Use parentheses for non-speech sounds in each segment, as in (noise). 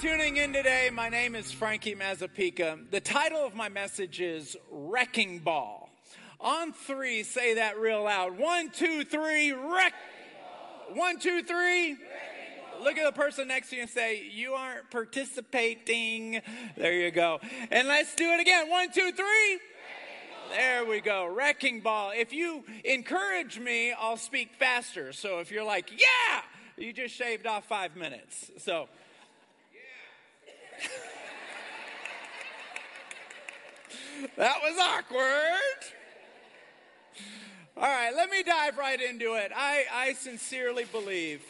tuning in today. My name is Frankie Mazzapica. The title of my message is Wrecking Ball. On three, say that real loud. One, two, three, wreck. One, two, three. Look at the person next to you and say, You aren't participating. There you go. And let's do it again. One, two, three. There we go. Wrecking ball. If you encourage me, I'll speak faster. So if you're like, Yeah, you just shaved off five minutes. So. (laughs) that was awkward. All right, let me dive right into it. I, I sincerely believe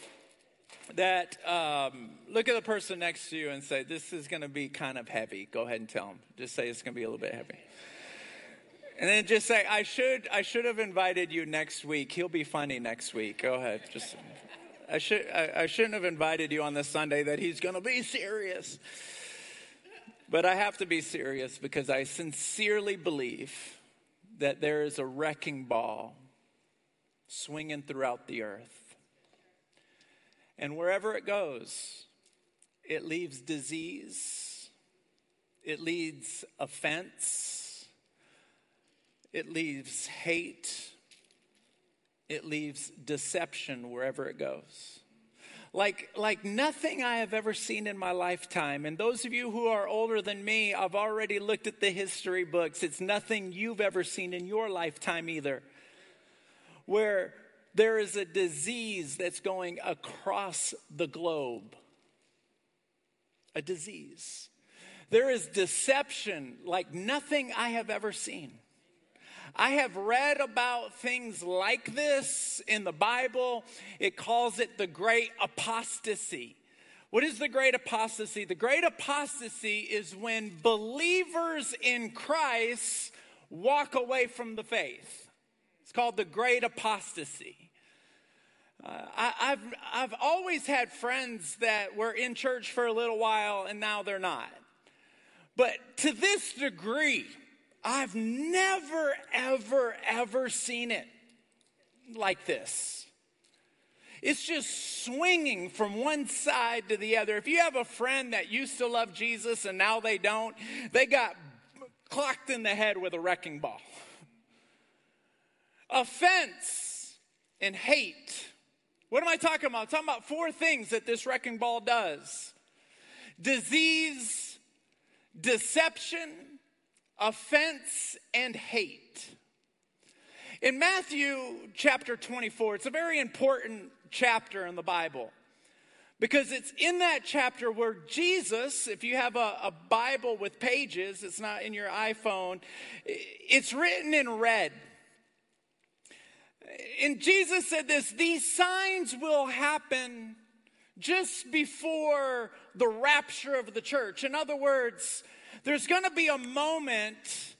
that, um, look at the person next to you and say, This is going to be kind of heavy. Go ahead and tell them. Just say it's going to be a little bit heavy. And then just say, I should, I should have invited you next week. He'll be funny next week. Go ahead. Just, I, should, I, I shouldn't have invited you on this Sunday that he's going to be serious. But I have to be serious because I sincerely believe that there is a wrecking ball swinging throughout the earth. And wherever it goes, it leaves disease, it leads offense, it leaves hate, it leaves deception wherever it goes like, like nothing I have ever seen in my lifetime. And those of you who are older than me, I've already looked at the history books. It's nothing you've ever seen in your lifetime either. Where there is a disease that's going across the globe. A disease. There is deception like nothing I have ever seen. I have read about things like this in the Bible. It calls it the great apostasy. What is the great apostasy? The great apostasy is when believers in Christ walk away from the faith. It's called the great apostasy. Uh, I, have I've always had friends that were in church for a little while and now they're not. But to this degree, I've never, ever, ever seen it like this. It's just swinging from one side to the other. If you have a friend that used to love Jesus and now they don't, they got clocked in the head with a wrecking ball. Offense and hate. What am I talking about? I'm talking about four things that this wrecking ball does disease, deception, offense and hate. In Matthew chapter 24, it's a very important chapter in the Bible because it's in that chapter where Jesus, if you have a, a, Bible with pages, it's not in your iPhone, it's written in red. And Jesus said this these signs will happen just before the rapture of the church. In other words, there's going to be a moment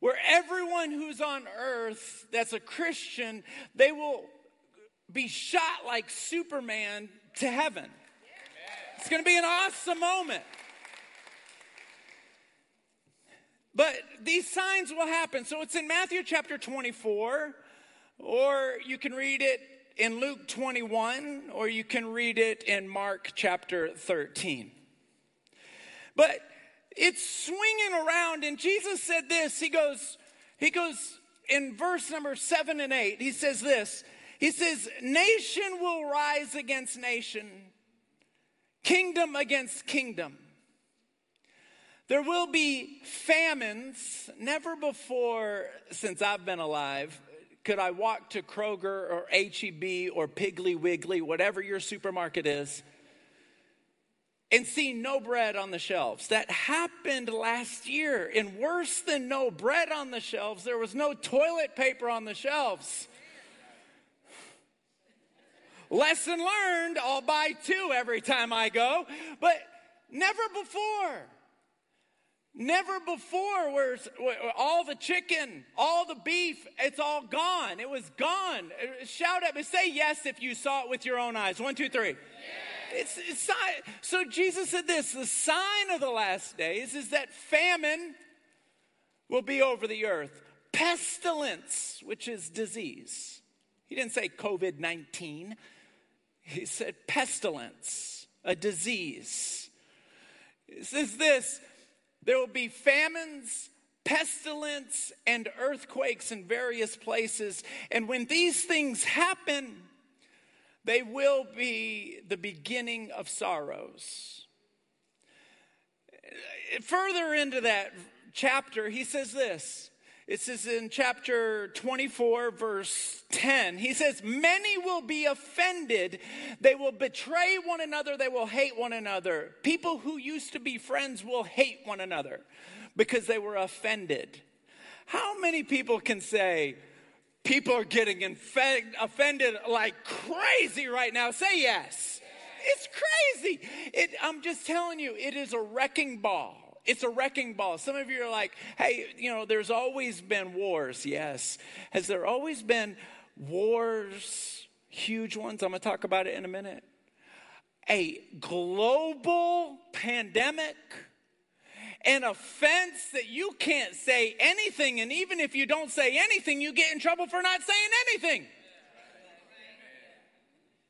where everyone who's on earth that's a Christian, they will be shot like Superman to heaven. It's going to be an awesome moment. But these signs will happen. So it's in Matthew chapter 24, or you can read it in Luke 21, or you can read it in Mark chapter 13. But it's swinging around. And Jesus said this. He goes, he goes in verse number seven and eight, he says this. He says, Nation will rise against nation, kingdom against kingdom. There will be famines. Never before since I've been alive could I walk to Kroger or HEB or Piggly Wiggly, whatever your supermarket is, and see no bread on the shelves. That happened last year. And worse than no bread on the shelves, there was no toilet paper on the shelves. Lesson learned, I'll buy two every time I go, but never before. Never before where all the chicken, all the beef, it's all gone. It was gone. Uh, shout at me, say yes if you saw it with your own eyes. One, two, three. It's, it's so Jesus said this the sign of the last days is that famine will be over the earth, pestilence, which is disease. He didn't say COVID 19, he said pestilence, a disease. It says this there will be famines, pestilence, and earthquakes in various places. And when these things happen, they will be the beginning of sorrows. Further into that chapter, he says this. It says in chapter 24, verse 10, he says, Many will be offended. They will betray one another. They will hate one another. People who used to be friends will hate one another because they were offended. How many people can say, People are getting offended like crazy right now? Say yes. It's crazy. It, I'm just telling you, it is a wrecking ball. It's a wrecking ball. Some of you are like, hey, you know, there's always been wars. Yes. Has there always been wars, huge ones? I'm going to talk about it in a minute. A global pandemic, an offense that you can't say anything. And even if you don't say anything, you get in trouble for not saying anything.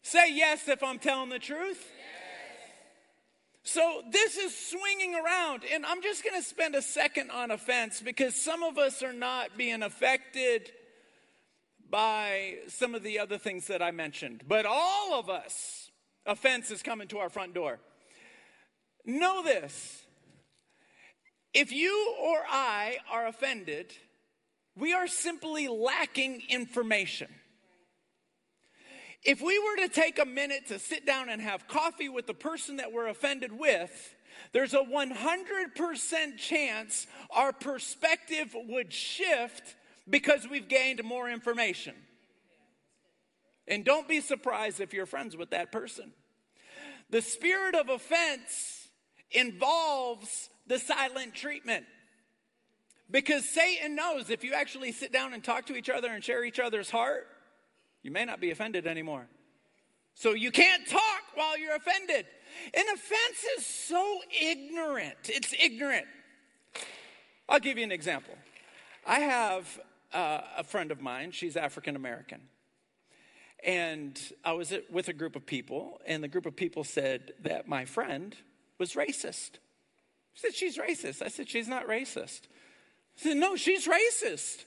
Say yes if I'm telling the truth. So this is swinging around, and I'm just going to spend a second on offense because some of us are not being affected by some of the other things that I mentioned, but all of us, offense is coming to our front door. Know this if you or I are offended, we are simply lacking information. If we were to take a minute to sit down and have coffee with the person that we're offended with, there's a 100% chance our perspective would shift because we've gained more information. And don't be surprised if you're friends with that person. The spirit of offense involves the silent treatment. Because Satan knows if you actually sit down and talk to each other and share each other's heart, you may not be offended anymore. So you can't talk while you're offended. An offense is so ignorant. It's ignorant. I'll give you an example. I have uh, a friend of mine, she's African American. And I was with a group of people, and the group of people said that my friend was racist. She said, She's racist. I said, She's not racist. I said, No, she's racist.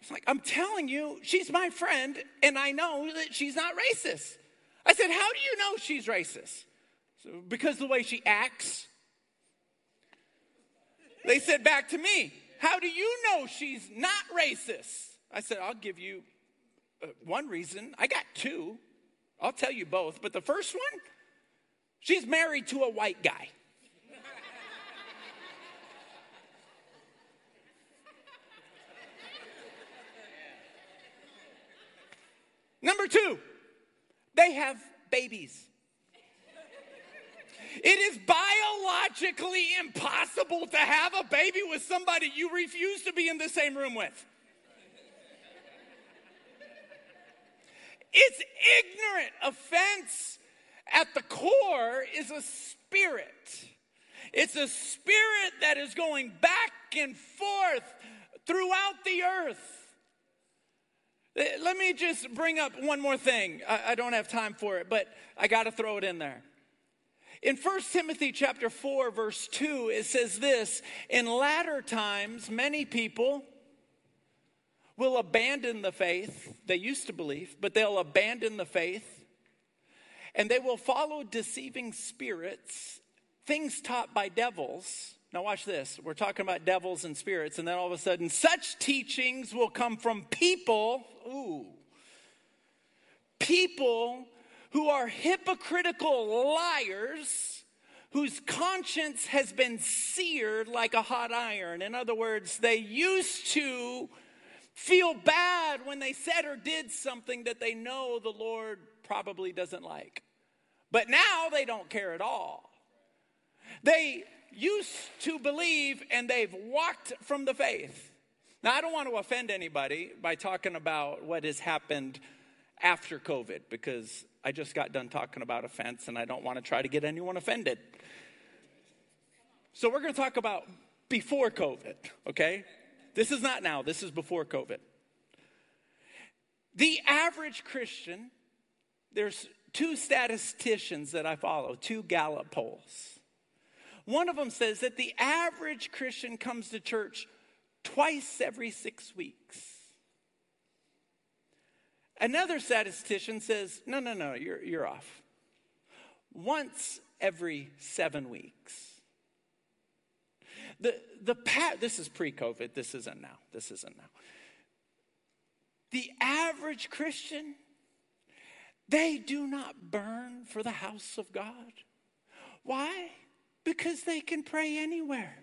It's like, I'm telling you, she's my friend, and I know that she's not racist. I said, How do you know she's racist? So, because the way she acts. They said back to me, How do you know she's not racist? I said, I'll give you uh, one reason. I got two. I'll tell you both. But the first one, she's married to a white guy. Number two, they have babies. It is biologically impossible to have a baby with somebody you refuse to be in the same room with. It's ignorant. Offense at the core is a spirit. It's a spirit that is going back and forth throughout the earth. Eh, let me just bring up one more thing. I, I don't have time for it, but I got to throw it in there. In 1 Timothy chapter 4 verse 2 it says this, in latter times many people will abandon the faith they used to believe, but they'll abandon the faith and they will follow deceiving spirits, things taught by devils now, watch this. We're talking about devils and spirits, and then all of a sudden, such teachings will come from people, ooh, people who are hypocritical liars whose conscience has been seared like a hot iron. In other words, they used to feel bad when they said or did something that they know the Lord probably doesn't like. But now they don't care at all. They used to believe and they've walked from the faith. Now, I don't want to offend anybody by talking about what has happened after COVID because I just got done talking about offense and I don't want to try to get anyone offended. So, we're going to talk about before COVID, okay? This is not now, this is before COVID. The average Christian, there's two statisticians that I follow, two Gallup polls One of them says that the average Christian comes to church twice every six weeks. Another statistician says, no, no, no, you're, you're off. Once every seven weeks. The, the pat, this is pre COVID, this isn't now. This isn't now. The average Christian, they do not burn for the house of God. Why? Because they can pray anywhere.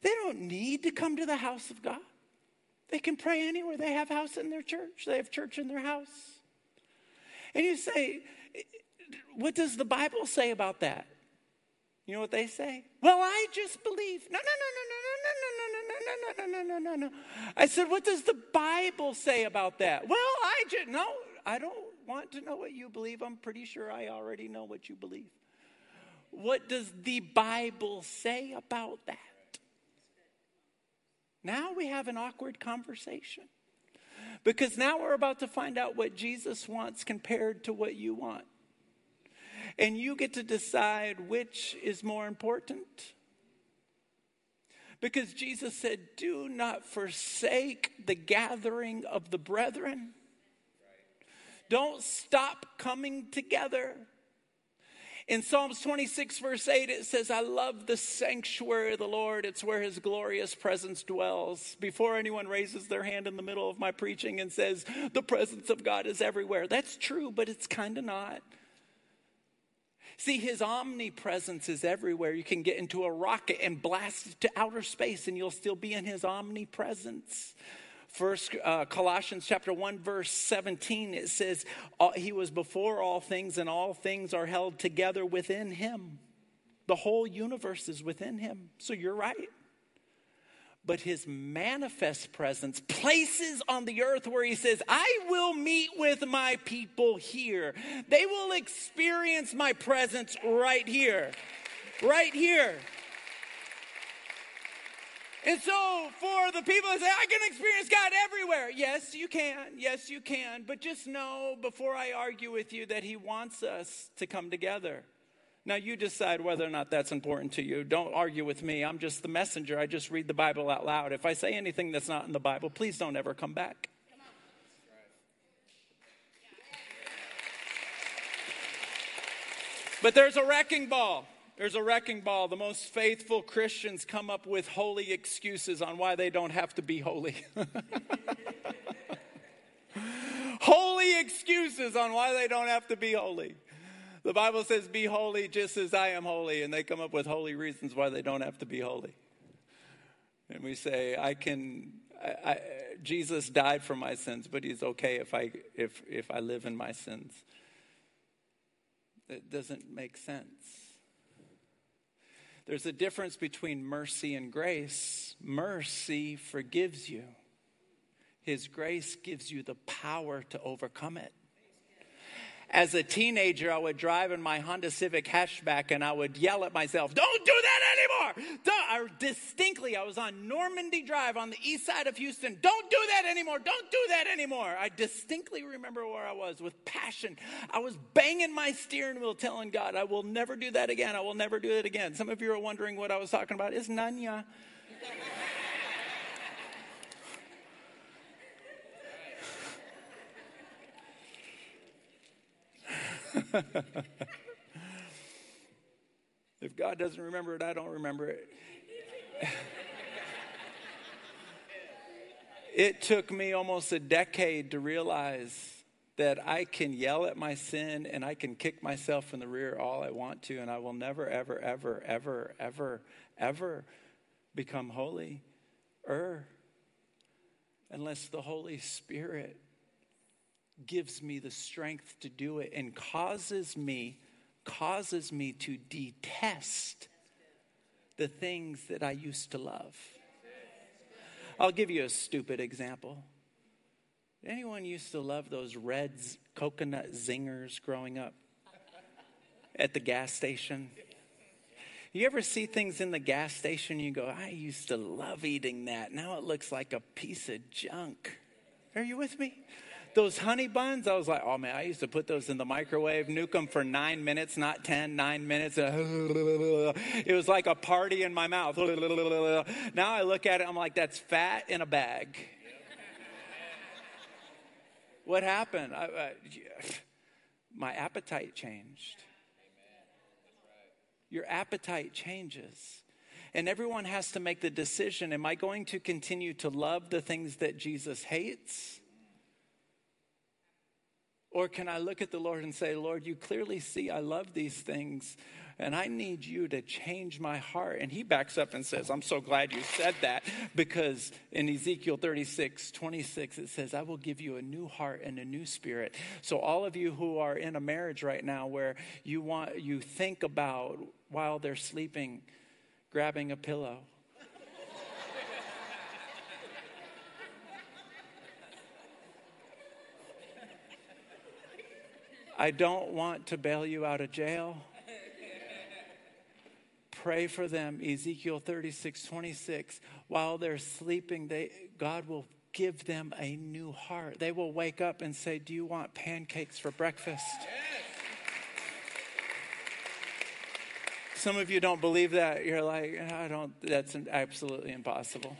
They don't need to come to the house of God. They can pray anywhere. They have house in their church. They have church in their house. And you say, what does the Bible say about that? You know what they say? Well, I just believe. No, no, no, no, no, no, no, no, no, no, no, no, no, no, no. I said, what does the Bible say about that? Well, I just no, I don't want to know what you believe. I'm pretty sure I already know what you believe. What does the Bible say about that? Now we have an awkward conversation. Because now we're about to find out what Jesus wants compared to what you want. And you get to decide which is more important. Because Jesus said, Do not forsake the gathering of the brethren. Don't stop coming together. In Psalms 26, verse 8, it says, I love the sanctuary of the Lord. It's where his glorious presence dwells. Before anyone raises their hand in the middle of my preaching and says, The presence of God is everywhere. That's true, but it's kind of not. See, his omnipresence is everywhere. You can get into a rocket and blast it to outer space, and you'll still be in his omnipresence. First uh, Colossians chapter 1 verse 17 it says he was before all things and all things are held together within him. The whole universe is within him. So you're right but his manifest presence, places on the earth where he says, I will meet with my people here. They will experience my presence right here. Right here. And so, for the people that say, I can experience God everywhere, yes, you can. Yes, you can. But just know before I argue with you that He wants us to come together. Now, you decide whether or not that's important to you. Don't argue with me. I'm just the messenger. I just read the Bible out loud. If I say anything that's not in the Bible, please don't ever come back. But there's a wrecking ball. There's a wrecking ball. The most faithful Christians come up with holy excuses on why they don't have to be holy. (laughs) holy excuses on why they don't have to be holy. The Bible says, Be holy just as I am holy. And they come up with holy reasons why they don't have to be holy. And we say, I can, I, I, Jesus died for my sins, but he's okay if I, if, if I live in my sins. It doesn't make sense. There's a difference between mercy and grace. Mercy forgives you, His grace gives you the power to overcome it as a teenager, I would drive in my Honda Civic hatchback and I would yell at myself, Don't do that anymore! Don't. I, distinctly, I was on Normandy Drive on the east side of Houston. Don't do that anymore! Don't do that anymore! I distinctly remember where I was with passion. I was banging my steering wheel, telling God, I will never do that again. I will never do it again. Some of you are wondering what I was talking about. It's Nanya. If God doesn't remember it, I don't remember it. it took me almost a decade to realize that I can yell at my sin and I can kick myself in the rear all I want to, and I will never, ever, ever, ever, ever, ever become holy er unless the Holy Spirit gives me the strength to do it and causes me causes me to detest the things that I used to love. I'll give you a stupid example. Anyone used to love those red coconut zingers growing up at the gas station? You ever see things in the gas station you go, I used to love eating that. Now it looks like a piece of junk. Are you with me? Those honey buns, I was like, oh man, I used to put those in the microwave, nuke them for nine minutes, not ten, nine minutes. (laughs) It was like a party in my mouth. (laughs) Now I look at it, I'm like, that's fat in a bag. What happened? I, I, my appetite changed. Your appetite changes. And everyone has to make the decision Am I going to continue to love the things that Jesus hates? Or can I look at the Lord and say, Lord, you clearly see I love these things and I need you to change my heart. And he backs up and says, I'm so glad you said that because in Ezekiel 36, 26, it says, I will give you a new heart and a new spirit. So, all of you who are in a marriage right now where you want, you think about while they're sleeping, grabbing a pillow. I don't want to bail you out of jail pray for them, Ezekiel 36, 26. While they're sleeping, they, God will give them a new heart. They will wake up and say, Do you want pancakes for breakfast? Yes. Some of you don't believe that. You're like, I don't, that's absolutely impossible.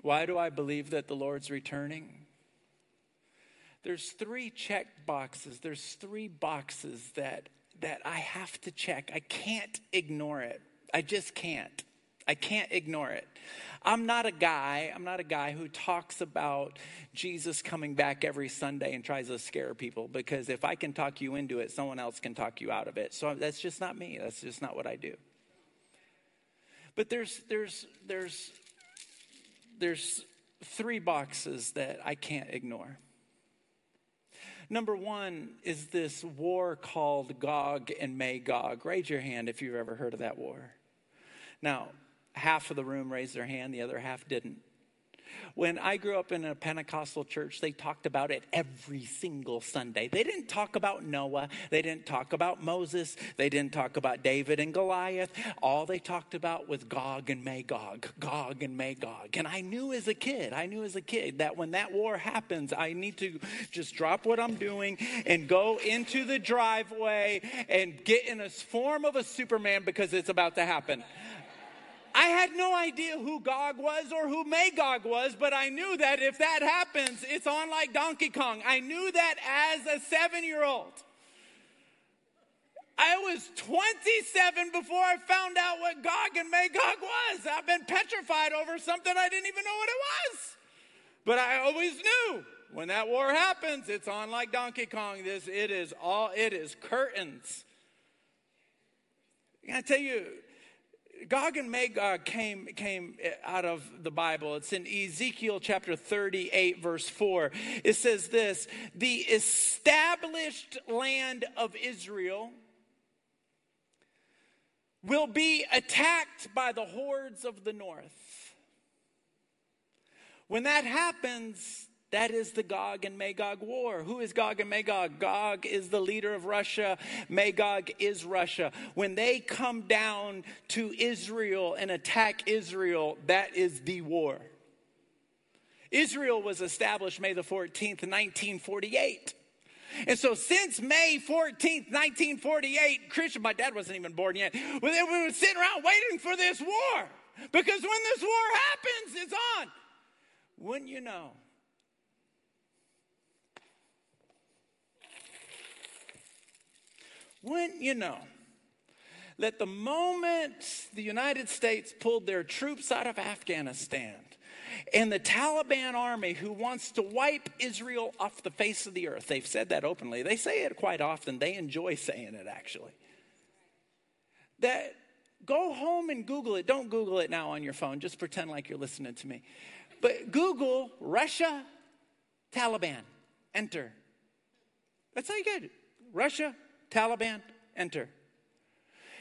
Why do I believe that the Lord's returning? There's three check boxes. There's three boxes that that I have to check. I can't ignore it. I just can't. I can't ignore it. I'm not a guy, I'm not a guy who talks about Jesus coming back every Sunday and tries to scare people because if I can talk you into it, someone else can talk you out of it. So that's just not me. That's just not what I do. But there's there's there's there's three boxes that I can't ignore. Number one is this war called Gog and Magog. Raise your hand if you've ever heard of that war. Now, half of the room raised their hand, the other half didn't. When I grew up in a Pentecostal church, they talked about it every single Sunday. They didn't talk about Noah, they didn't talk about Moses, they didn't talk about David and Goliath. All they talked about was Gog and Magog, Gog and Magog. And I knew as a kid, I knew as a kid that when that war happens, I need to just drop what I'm doing and go into the driveway and get in a form of a Superman because it's about to happen. I had no idea who Gog was or who Magog was, but I knew that if that happens, it's on like Donkey Kong. I knew that as a seven year old. I was 27 before I found out what Gog and Magog was. I've been petrified over something I didn't even know what it was. But I always knew when that war happens, it's on like Donkey Kong. This it is all it is curtains. I tell you, Gog and Magog came, came out of the Bible. It's in Ezekiel chapter 38, verse 4. It says this The established land of Israel will be attacked by the hordes of the north. When that happens, that is the Gog and Magog war. Who is Gog and Magog? Gog is the leader of Russia. Magog is Russia. When they come down to Israel and attack Israel, that is the war. Israel was established May the 14th, 1948. And so since May 14th, 1948, Christian, my dad wasn't even born yet, we were sitting around waiting for this war. Because when this war happens, it's on. Wouldn't you know? Wouldn't you know that the moment the United States pulled their troops out of Afghanistan and the Taliban army who wants to wipe Israel off the face of the earth, they've said that openly. They say it quite often, they enjoy saying it actually. That go home and Google it. Don't Google it now on your phone, just pretend like you're listening to me. But Google Russia, Taliban, enter. That's how you get it. Russia, Taliban, enter.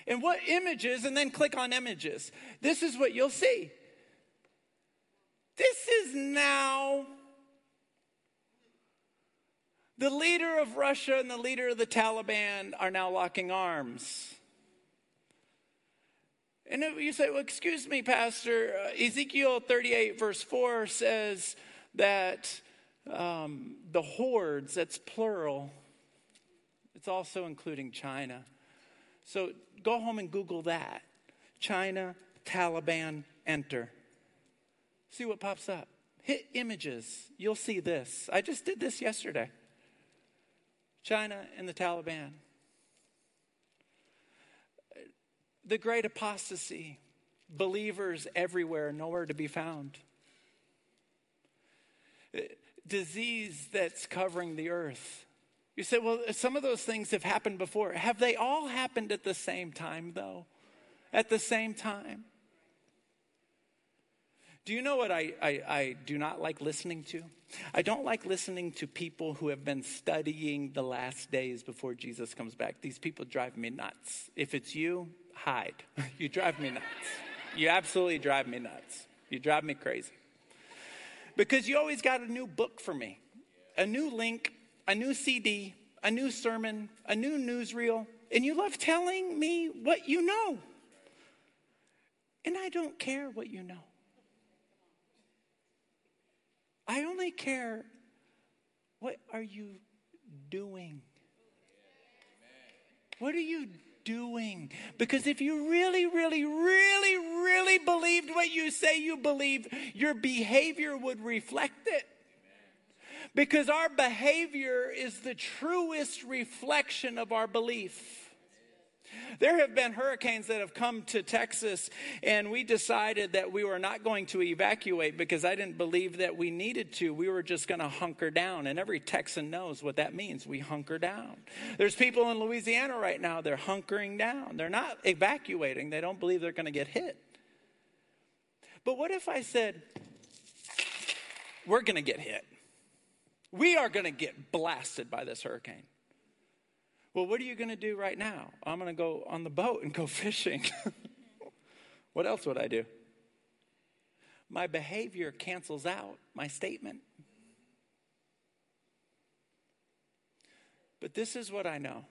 And what images, and then click on images. This is what you'll see. This is now the leader of Russia and the leader of the Taliban are now locking arms. And you say, well, excuse me, Pastor. Uh, Ezekiel 38, verse 4 says that um, the hordes, that's plural, it's also including China. So go home and Google that China, Taliban, enter. See what pops up. Hit images. You'll see this. I just did this yesterday. China and the Taliban. The great apostasy, believers everywhere, nowhere to be found. Disease that's covering the earth. You say, well, some of those things have happened before. Have they all happened at the same time, though? At the same time? Do you know what I, I, I, do not like listening to? I don't like listening to people who have been studying the last days before Jesus comes back. These people drive me nuts. If it's you, hide. (laughs) you drive me nuts. You absolutely drive me nuts. You drive me crazy. Because you always got a new book for me, a new link, a new CD, a new sermon, a new newsreel, and you love telling me what you know. And I don't care what you know. I only care what are you doing? What are you doing? Because if you really, really, really, really believed what you say you believe, your behavior would reflect it. Because our behavior is the truest reflection of our belief. There have been hurricanes that have come to Texas, and we decided that we were not going to evacuate because I didn't believe that we needed to. We were just going to hunker down, and every Texan knows what that means. We hunker down. There's people in Louisiana right now, they're hunkering down. They're not evacuating, they don't believe they're going to get hit. But what if I said, we're going to get hit? We are going to get blasted by this hurricane. Well, what are you going to do right now? I'm going to go on the boat and go (laughs) fishing. (laughs) what else would I do? My behavior cancels out my statement. But this is what I know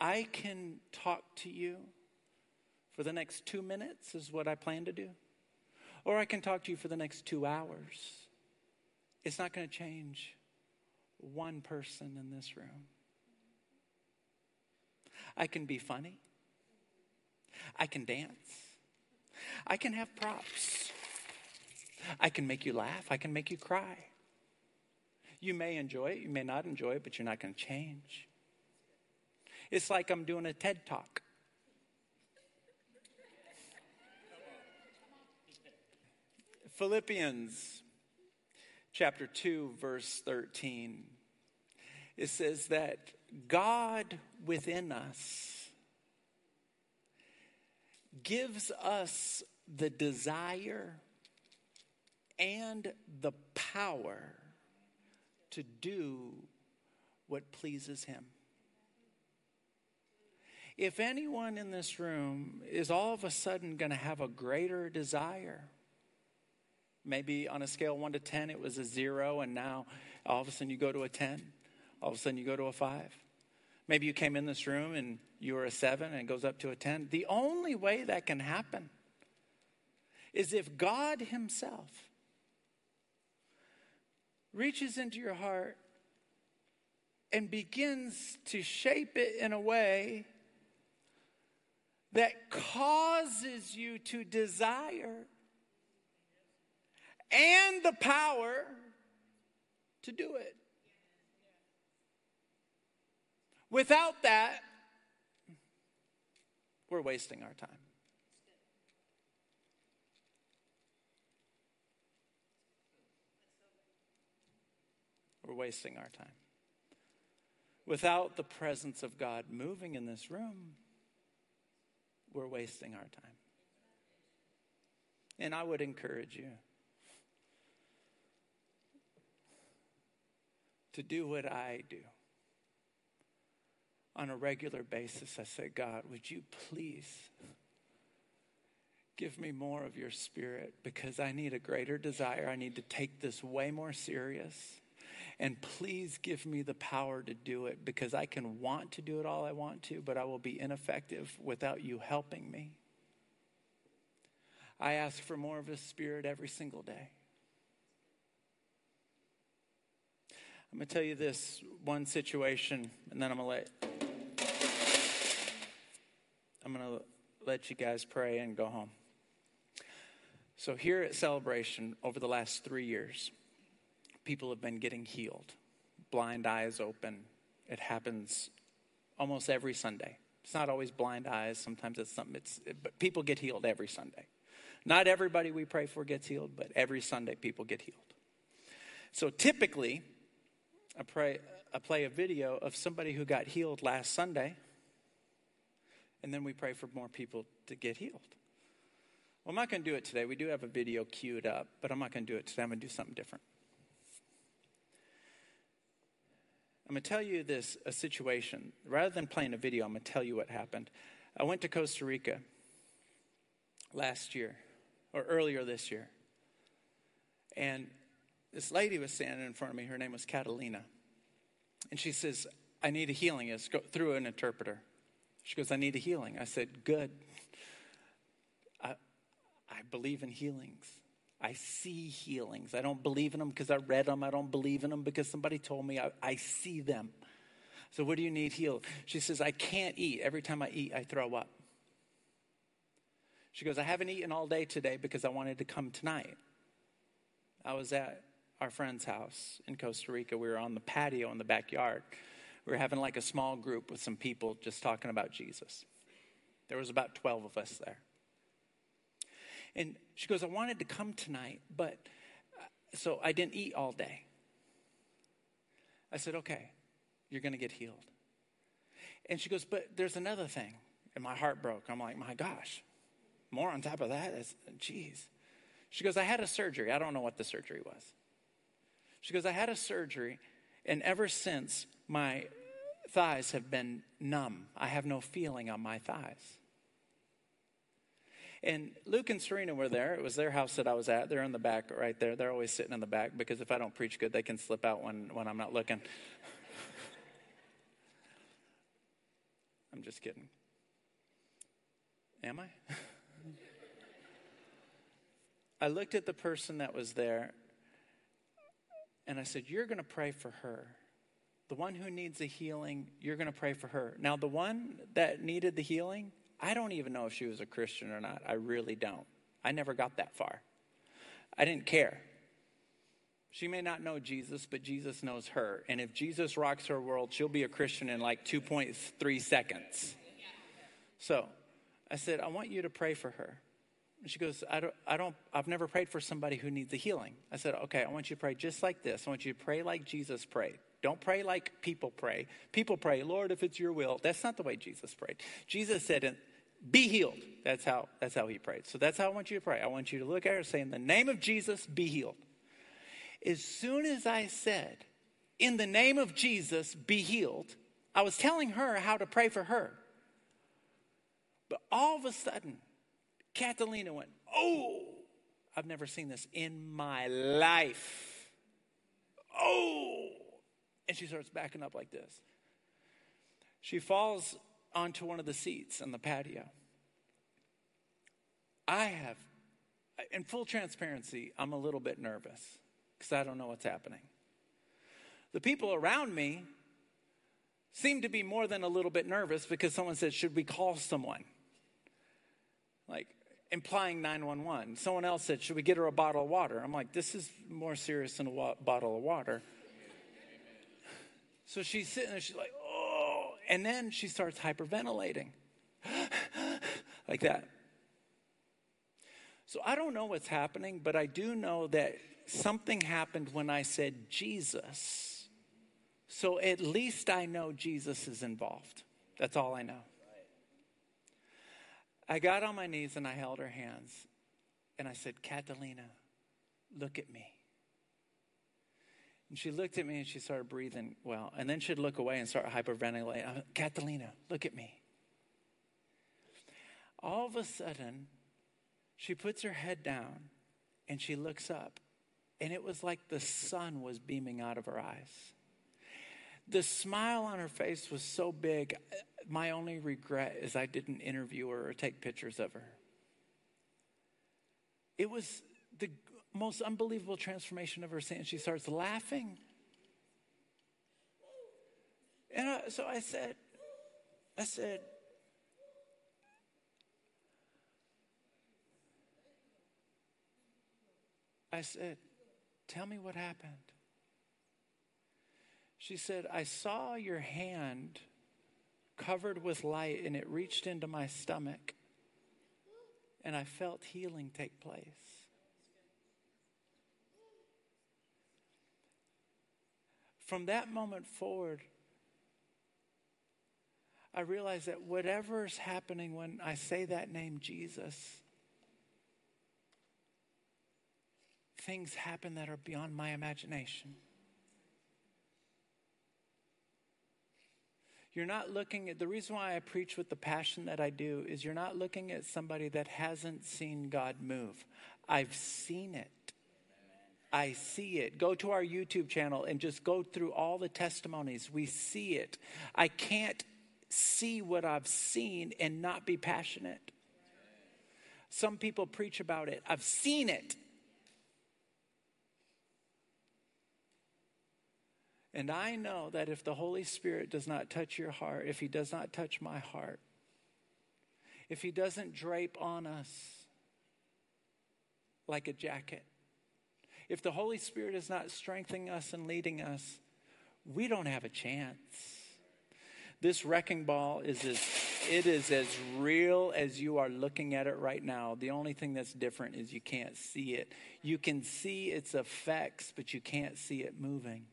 I can talk to you for the next two minutes, is what I plan to do. Or I can talk to you for the next two hours. It's not going to change one person in this room. I can be funny. I can dance. I can have props. I can make you laugh. I can make you cry. You may enjoy it, you may not enjoy it, but you're not going to change. It's like I'm doing a TED talk. Philippians chapter 2, verse 13. It says that God within us gives us the desire and the power to do what pleases Him. If anyone in this room is all of a sudden going to have a greater desire, maybe on a scale 1 to 10, it was a zero, and now all of a sudden you go to a 10 all of a sudden you go to a five. Maybe you came in this room and you were a seven and it goes up to a 10. The only way that can happen is if God Himself reaches into your heart and begins to shape it in a way that causes you to desire and the power to do it. Without that, we're wasting our time. We're wasting our time. Without the presence of God moving in this room, we're wasting our time. And I would encourage you to do what I do on a regular basis, I say, God, would you please give me more of your spirit because I need a greater desire. I need to take this way more serious. And please give me the power to do it because I can want to do it all I want to, but I will be ineffective without you helping me. I ask for more of His Spirit every single day. I'm going to tell you this one situation, and then I'm going to let I'm going to let you guys pray and go home. So, here at Celebration, over the last three years, people have been getting healed, blind eyes open. It happens almost every Sunday. It's not always blind eyes. Sometimes it's something. It's but people get healed every Sunday. Not everybody we pray for gets healed, but every Sunday people get healed. So typically, I pray I play a video of somebody who got healed last Sunday, and then we pray for more people to get healed. Well, I'm not going to do it today. We do have a video queued up, but I'm not going to do it today. I'm going to do something different. I'm going to tell you this a situation. Rather than playing a video, I'm going to tell you what happened. I went to Costa Rica last year, or earlier this year. And this lady was standing in front of me. Her name was Catalina. And she says, I need a healing. It's through an interpreter. She goes, I need a healing. I said, Good. I, I believe in healings. I see healings. I don't believe in them because I read them. I don't believe in them because somebody told me. I, I see them. So, what do you need healed? She says, I can't eat. Every time I eat, I throw up. She goes, I haven't eaten all day today because I wanted to come tonight. I was at our friend's house in Costa Rica. We were on the patio in the backyard. We were having like a small group with some people just talking about Jesus. There was about 12 of us there. And she goes, I wanted to come tonight, but uh, so I didn't eat all day. I said, okay, you're going to get healed. And she goes, but there's another thing. And my heart broke. I'm like, my gosh, more on top of that? Jeez. She goes, I had a surgery. I don't know what the surgery was. She goes, I had a surgery, and ever since, my thighs have been numb. I have no feeling on my thighs. And Luke and Serena were there. It was their house that I was at. They're in the back right there. They're always sitting in the back because if I don't preach good, they can slip out when, when I'm not looking. (laughs) I'm just kidding. Am I? (laughs) I looked at the person that was there and I said, You're going to pray for her. The one who needs a healing, you're going to pray for her. Now, the one that needed the healing, I don't even know if she was a Christian or not. I really don't. I never got that far. I didn't care. She may not know Jesus, but Jesus knows her. And if Jesus rocks her world, she'll be a Christian in like 2.3 seconds. So I said, I want you to pray for her. She goes, I don't, I don't, I've never prayed for somebody who needs a healing. I said, okay, I want you to pray just like this. I want you to pray like Jesus prayed. Don't pray like people pray. People pray, Lord, if it's your will. That's not the way Jesus prayed. Jesus said, be healed. That's how, that's how he prayed. So that's how I want you to pray. I want you to look at her and say, in the name of Jesus, be healed. As soon as I said, in the name of Jesus, be healed, I was telling her how to pray for her. But all of a sudden, Catalina went, Oh, I've never seen this in my life. Oh. And she starts backing up like this. She falls onto one of the seats on the patio. I have, in full transparency, I'm a little bit nervous because I don't know what's happening. The people around me seem to be more than a little bit nervous because someone said, Should we call someone? Like, implying 911. Someone else said, Should we get her a bottle of water? I'm like, This is more serious than a wa- bottle of water. So she's sitting there, she's like, Oh. And then she starts hyperventilating (gasps) like that. So I don't know what's happening, but I do know that something happened when I said Jesus. So at least I know Jesus is involved. That's all I know. I got on my knees and I held her hands and I said, Catalina, look at me. And she looked at me and she started breathing well. And then she'd look away and start hyperventilating. Catalina, look at me. All of a sudden, she puts her head down and she looks up. And it was like the sun was beaming out of her eyes. The smile on her face was so big. My only regret is I didn't interview her or take pictures of her. it was the most unbelievable transformation of her seeing. She starts laughing. And I, so I said, I said, I said, Tell me what happened. She said, I saw your hand covered with light and it reached into my stomach and I felt healing take place. From that moment forward, I realized that whatever's happening when I say that name, Jesus, things happen that are beyond my imagination. You're not looking at the reason why I preach with the passion that I do is you're not looking at somebody that hasn't seen God move. I've seen it. I see it. Go to our YouTube channel and just go through all the testimonies. We see it. I can't see what I've seen and not be passionate. Some people preach about it. I've seen it. And I know that if the Holy Spirit does not touch your heart, if He does not touch my heart, if He doesn't drape on us like a jacket, if the Holy Spirit is not strengthening us and leading us, we don't have a chance. This wrecking ball is as it is as real as you are looking at it right now. The only thing that's different is you can't see it. You can see its effects, but you can't see it moving.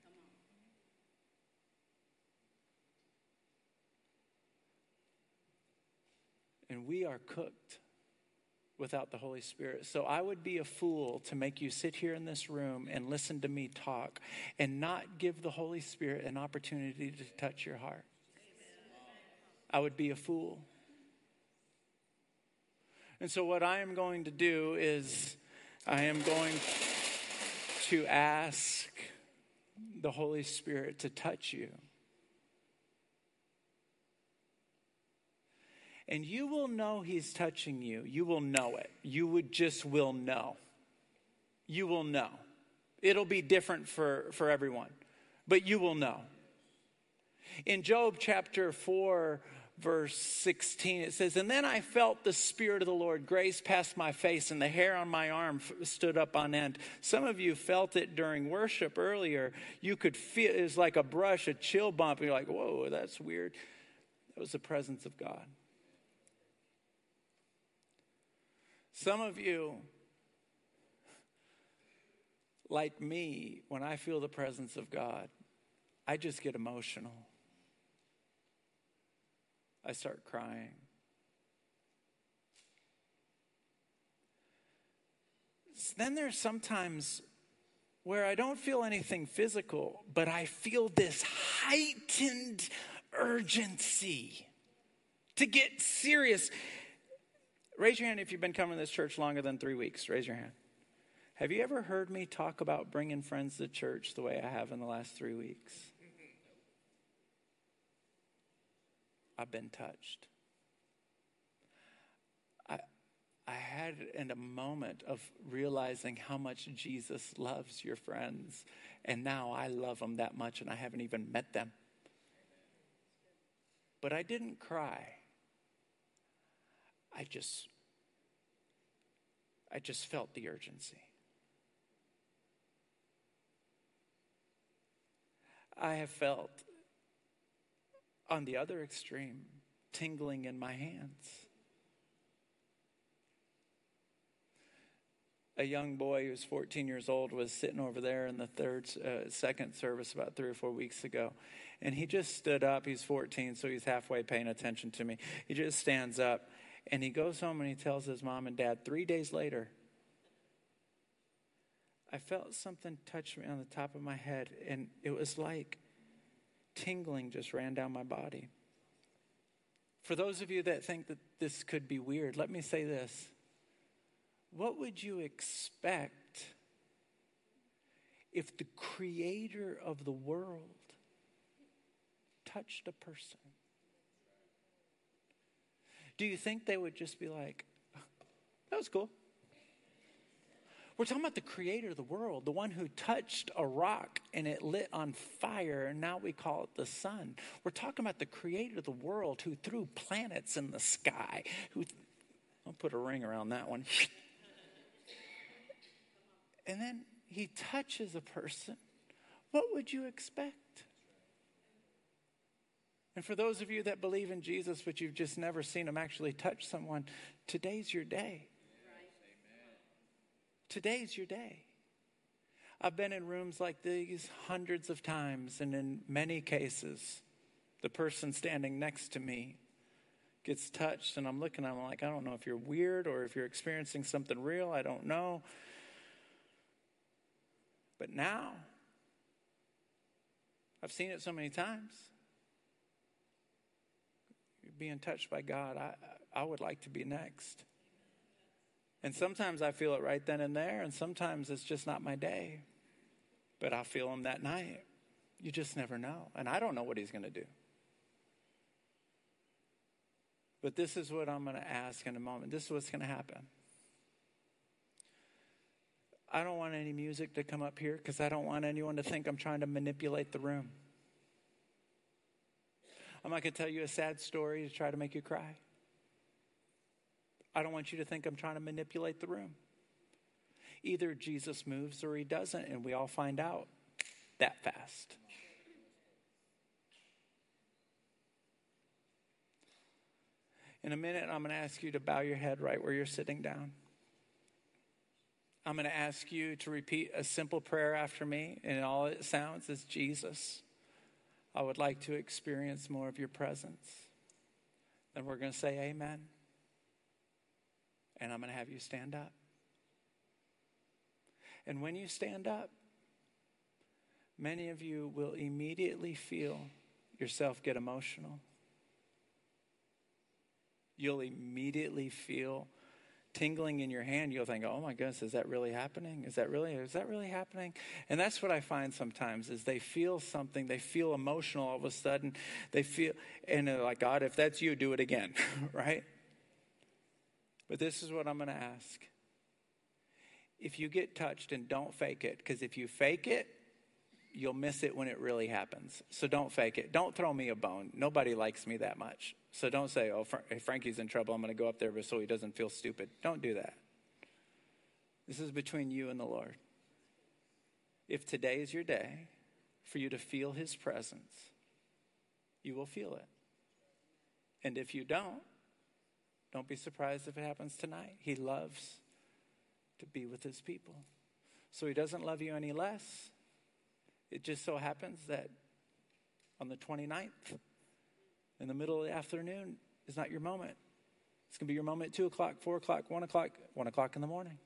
And we are cooked without the Holy Spirit. So I would be a fool to make you sit here in this room and listen to me talk and not give the Holy Spirit an opportunity to touch your heart. I would be a fool. And so, what I am going to do is, I am going to ask the Holy Spirit to touch you. And you will know He's touching you. You will know it. You would just will know. You will know. It'll be different for, for everyone, but you will know. In Job chapter 4, verse 16, it says, And then I felt the Spirit of the Lord grace past my face, and the hair on my arm stood up on end. Some of you felt it during worship earlier. You could feel it was like a brush, a chill bump. You're like, Whoa, that's weird. That was the presence of God. Some of you, like me, when I feel the presence of God, I just get emotional. I start crying. Then there's sometimes where I don't feel anything physical, but I feel this heightened urgency to get serious. Raise your hand if you've been coming to this church longer than three weeks. Raise your hand. Have you ever heard me talk about bringing friends to church the way I have in the last three weeks? I've been touched. I, I had in a moment of realizing how much Jesus loves your friends, and now I love them that much, and I haven't even met them. But I didn't cry. I just I just felt the urgency. I have felt on the other extreme tingling in my hands. A young boy who was 14 years old was sitting over there in the third, uh, second service about three or four weeks ago. And he just stood up. He's 14, so he's halfway paying attention to me. He just stands up and he goes home and he tells his mom and dad three days later, I felt something touch me on the top of my head, and it was like tingling just ran down my body. For those of you that think that this could be weird, let me say this. What would you expect if the creator of the world touched a person? Do you think they would just be like, that was cool? We're talking about the creator of the world, the one who touched a rock and it lit on fire, and now we call it the sun. We're talking about the creator of the world who threw planets in the sky. Who, I'll put a ring around that one. and then he touches a person. What would you expect? And for those of you that believe in Jesus, but you've just never seen him actually touch someone, today's your day. Today's your day. I've been in rooms like these hundreds of times, and in many cases, the person standing next to me gets touched, and I'm looking at them like, I don't know if you're weird or if you're experiencing something real. I don't know. But now, I've seen it so many times. Being touched by God, I, I would like to be next. And sometimes I feel it right then and there, and sometimes it's just not my day. But I'll feel him that night. You just never know. And I don't know what he's going to do. But this is what I'm going to ask in a moment. This is what's going to happen. I don't want any music to come up here because I don't want anyone to think I'm trying to manipulate the room. I'm not going to tell you a sad story to try to make you cry. I don't want you to think I'm trying to manipulate the room. Either Jesus moves or he doesn't, and we all find out that fast. In a minute, I'm going to ask you to bow your head right where you're sitting down. I'm going to ask you to repeat a simple prayer after me, and all it sounds is Jesus. I would like to experience more of your presence. Then we're going to say, Amen and I'm going to have you stand up. And when you stand up, many of you will immediately feel yourself get emotional. You'll immediately feel tingling in your hand. You'll think, "Oh my goodness, is that really happening? Is that really is that really happening?" And that's what I find sometimes is they feel something, they feel emotional all of a sudden. They feel and they're like, "God, if that's you, do it again." (laughs) right? But this is what I'm going to ask. If you get touched and don't fake it, because if you fake it, you'll miss it when it really happens. So don't fake it. Don't throw me a bone. Nobody likes me that much. So don't say, oh, if Frankie's in trouble, I'm going to go up there so he doesn't feel stupid. Don't do that. This is between you and the Lord. If today is your day for you to feel his presence, you will feel it. And if you don't, don't be surprised if it happens tonight. He loves to be with his people. So he doesn't love you any less. It just so happens that on the 29th, in the middle of the afternoon, is not your moment. It's going to be your moment at 2 o'clock, 4 o'clock, 1 o'clock, 1 o'clock in the morning.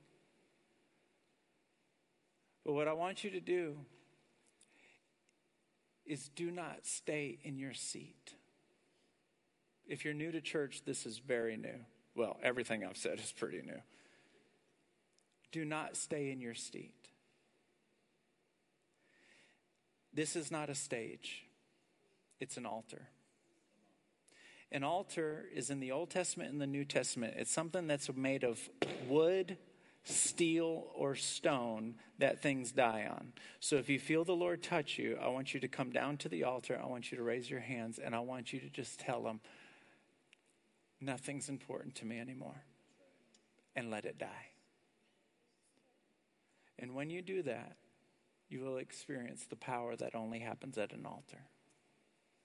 But what I want you to do is do not stay in your seat. If you're new to church, this is very new. Well, everything I've said is pretty new. Do not stay in your seat. This is not a stage, it's an altar. An altar is in the Old Testament and the New Testament. It's something that's made of wood, steel, or stone that things die on. So if you feel the Lord touch you, I want you to come down to the altar. I want you to raise your hands and I want you to just tell Him, nothing's important to me anymore, and let it die. And when you do that, you will experience the power that only happens at an altar.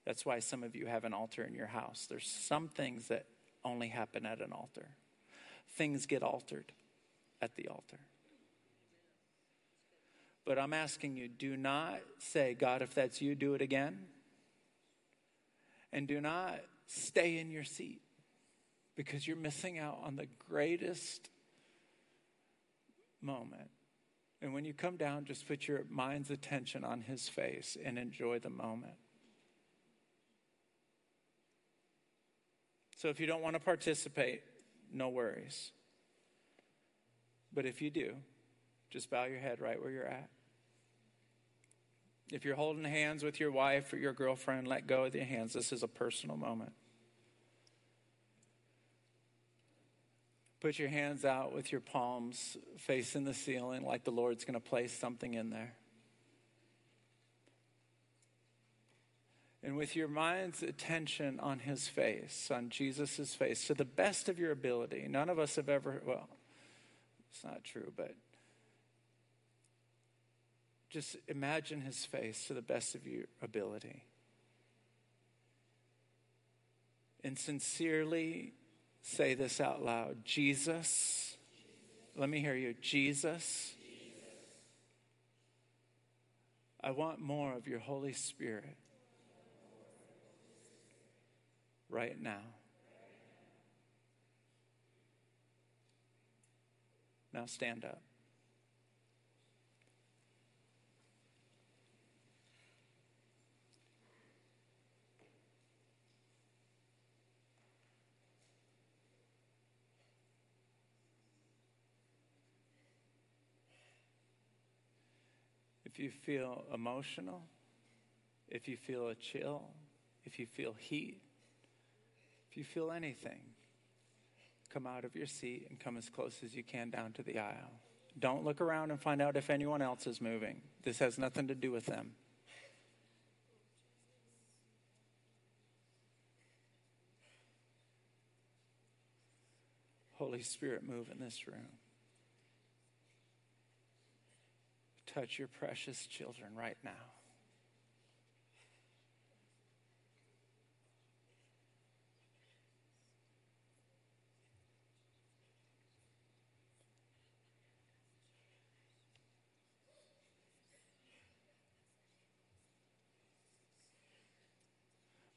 That's why some of you have an altar in your house. There's some things that only happen at an altar. Things get altered at the altar. But I'm asking you do not say, God, if that's you, do it again. And do not stay in your seat because you're missing out on the greatest moment. And when you come down, just put your mind's attention on his face and enjoy the moment. So if you don't want to participate, no worries. But if you do, just bow your head right where you're at. If you're holding hands with your wife or your girlfriend, let go of your hands. This is a personal moment. Put your hands out with your palms facing the ceiling like the Lord's going to place something in there. And with your mind's attention on his face, on Jesus' face, to the best of your ability. None of us have ever, well, it's not true, but just imagine his face to the best of your ability. And sincerely say this out loud Jesus, let me hear you. Jesus, I want more of your Holy Spirit right now. Now stand up. If you feel emotional, if you feel a chill, if you feel heat, if you feel anything, come out of your seat and come as close as you can down to the aisle. Don't look around and find out if anyone else is moving. This has nothing to do with them. Holy Spirit, move in this room. Touch your precious children right now.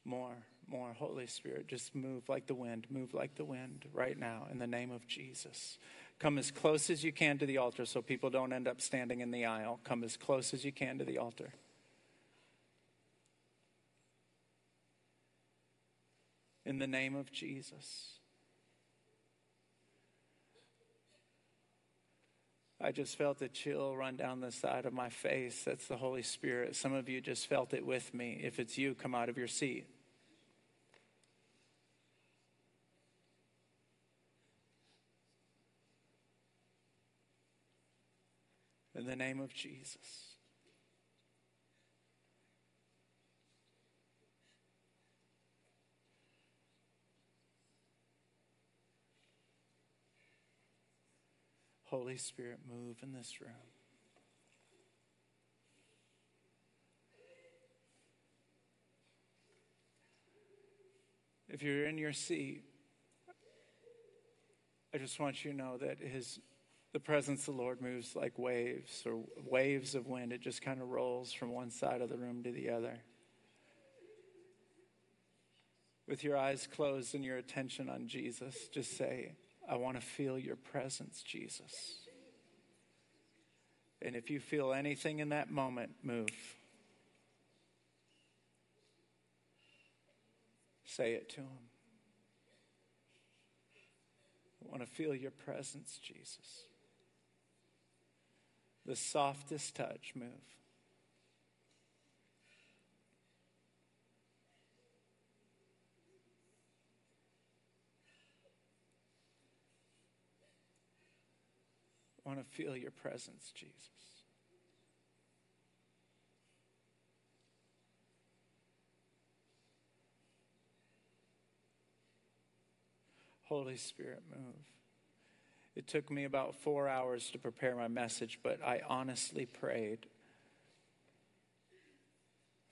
More, more, Holy Spirit, just move like the wind, move like the wind right now in the name of Jesus. Come as close as you can to the altar so people don't end up standing in the aisle. Come as close as you can to the altar. In the name of Jesus. I just felt a chill run down the side of my face. That's the Holy Spirit. Some of you just felt it with me. If it's you, come out of your seat. The name of Jesus. Holy Spirit, move in this room. If you're in your seat, I just want you to know that His the presence of the Lord moves like waves or waves of wind. It just kind of rolls from one side of the room to the other. With your eyes closed and your attention on Jesus, just say, I want to feel your presence, Jesus. And if you feel anything in that moment, move. Say it to him. I want to feel your presence, Jesus the softest touch move. I want to feel your presence, Jesus. Holy Spirit, move. It took me about four hours to prepare my message, but I honestly prayed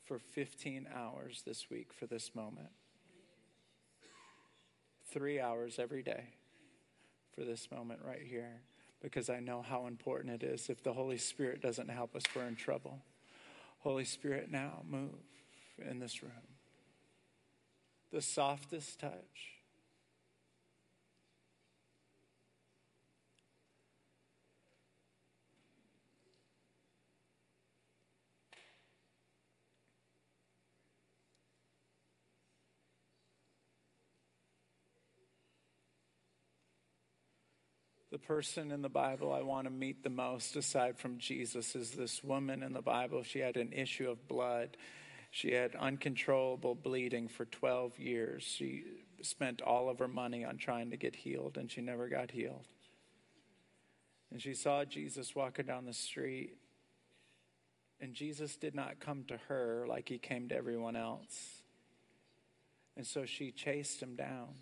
for 15 hours this week for this moment. Three hours every day for this moment right here because I know how important it is. If the Holy Spirit doesn't help us, we're in trouble. Holy Spirit, now move in this room. The softest touch the person in the Bible I want to meet the most, aside from Jesus, is this woman in the Bible. She had an issue of blood. She had uncontrollable bleeding for 12 years. She spent all of her money on trying to get healed, and she never got healed. And she saw Jesus walking down the street, and Jesus did not come to her like he came to everyone else. And so she chased him down.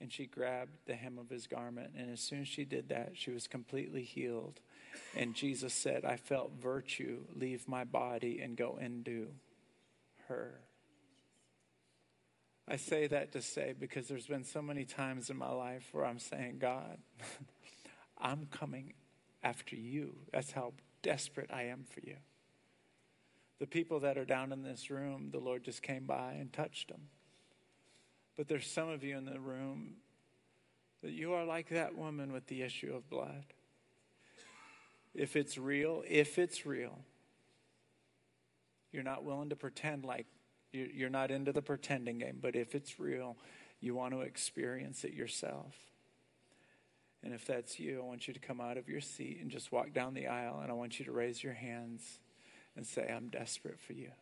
And she grabbed the hem of his garment. And as soon as she did that, she was completely healed. And Jesus said, I felt virtue leave my body and go into her. I say that to say because there's been so many times in my life where I'm saying, God, (laughs) I'm coming after you. That's how desperate I am for you. The people that are down in this room, the Lord just came by and touched them. But there's some of you in the room that you are like that woman with the issue of blood. If it's real, if it's real, you're not willing to pretend like you're not into the pretending game, but if it's real, you want to experience it yourself. And if that's you, I want you to come out of your seat and just walk down the aisle, and I want you to raise your hands and say, I'm desperate for you.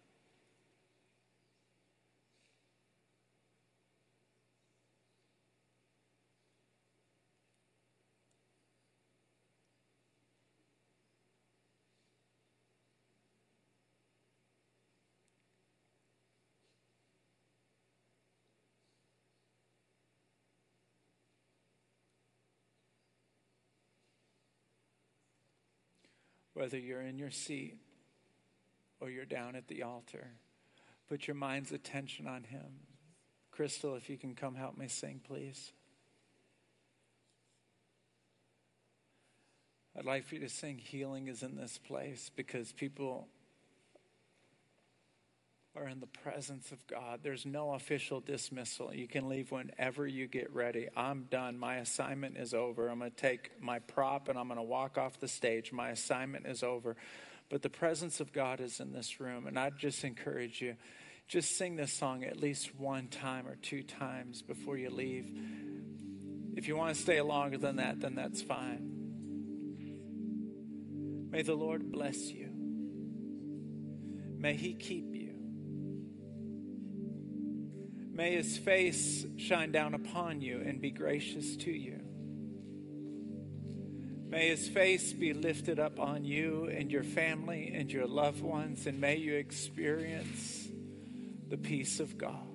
Whether you're in your seat or you're down at the altar. Put your mind's attention on Him. Crystal, if you can come help me sing, please. I'd like for you to sing Healing is in this place because people are in the presence of God. There's no official dismissal. You can leave whenever you get ready. I'm done. My assignment is over. I'm going to take my prop and I'm going to walk off the stage. My assignment is over. But the presence of God is in this room. And I'd just encourage you just sing this song at least one time or two times before you leave. If you want to stay longer than that, then that's fine. May the Lord bless you. May He keep you. May his face shine down upon you and be gracious to you. May his face be lifted up on you and your family and your loved ones, and may you experience the peace of God.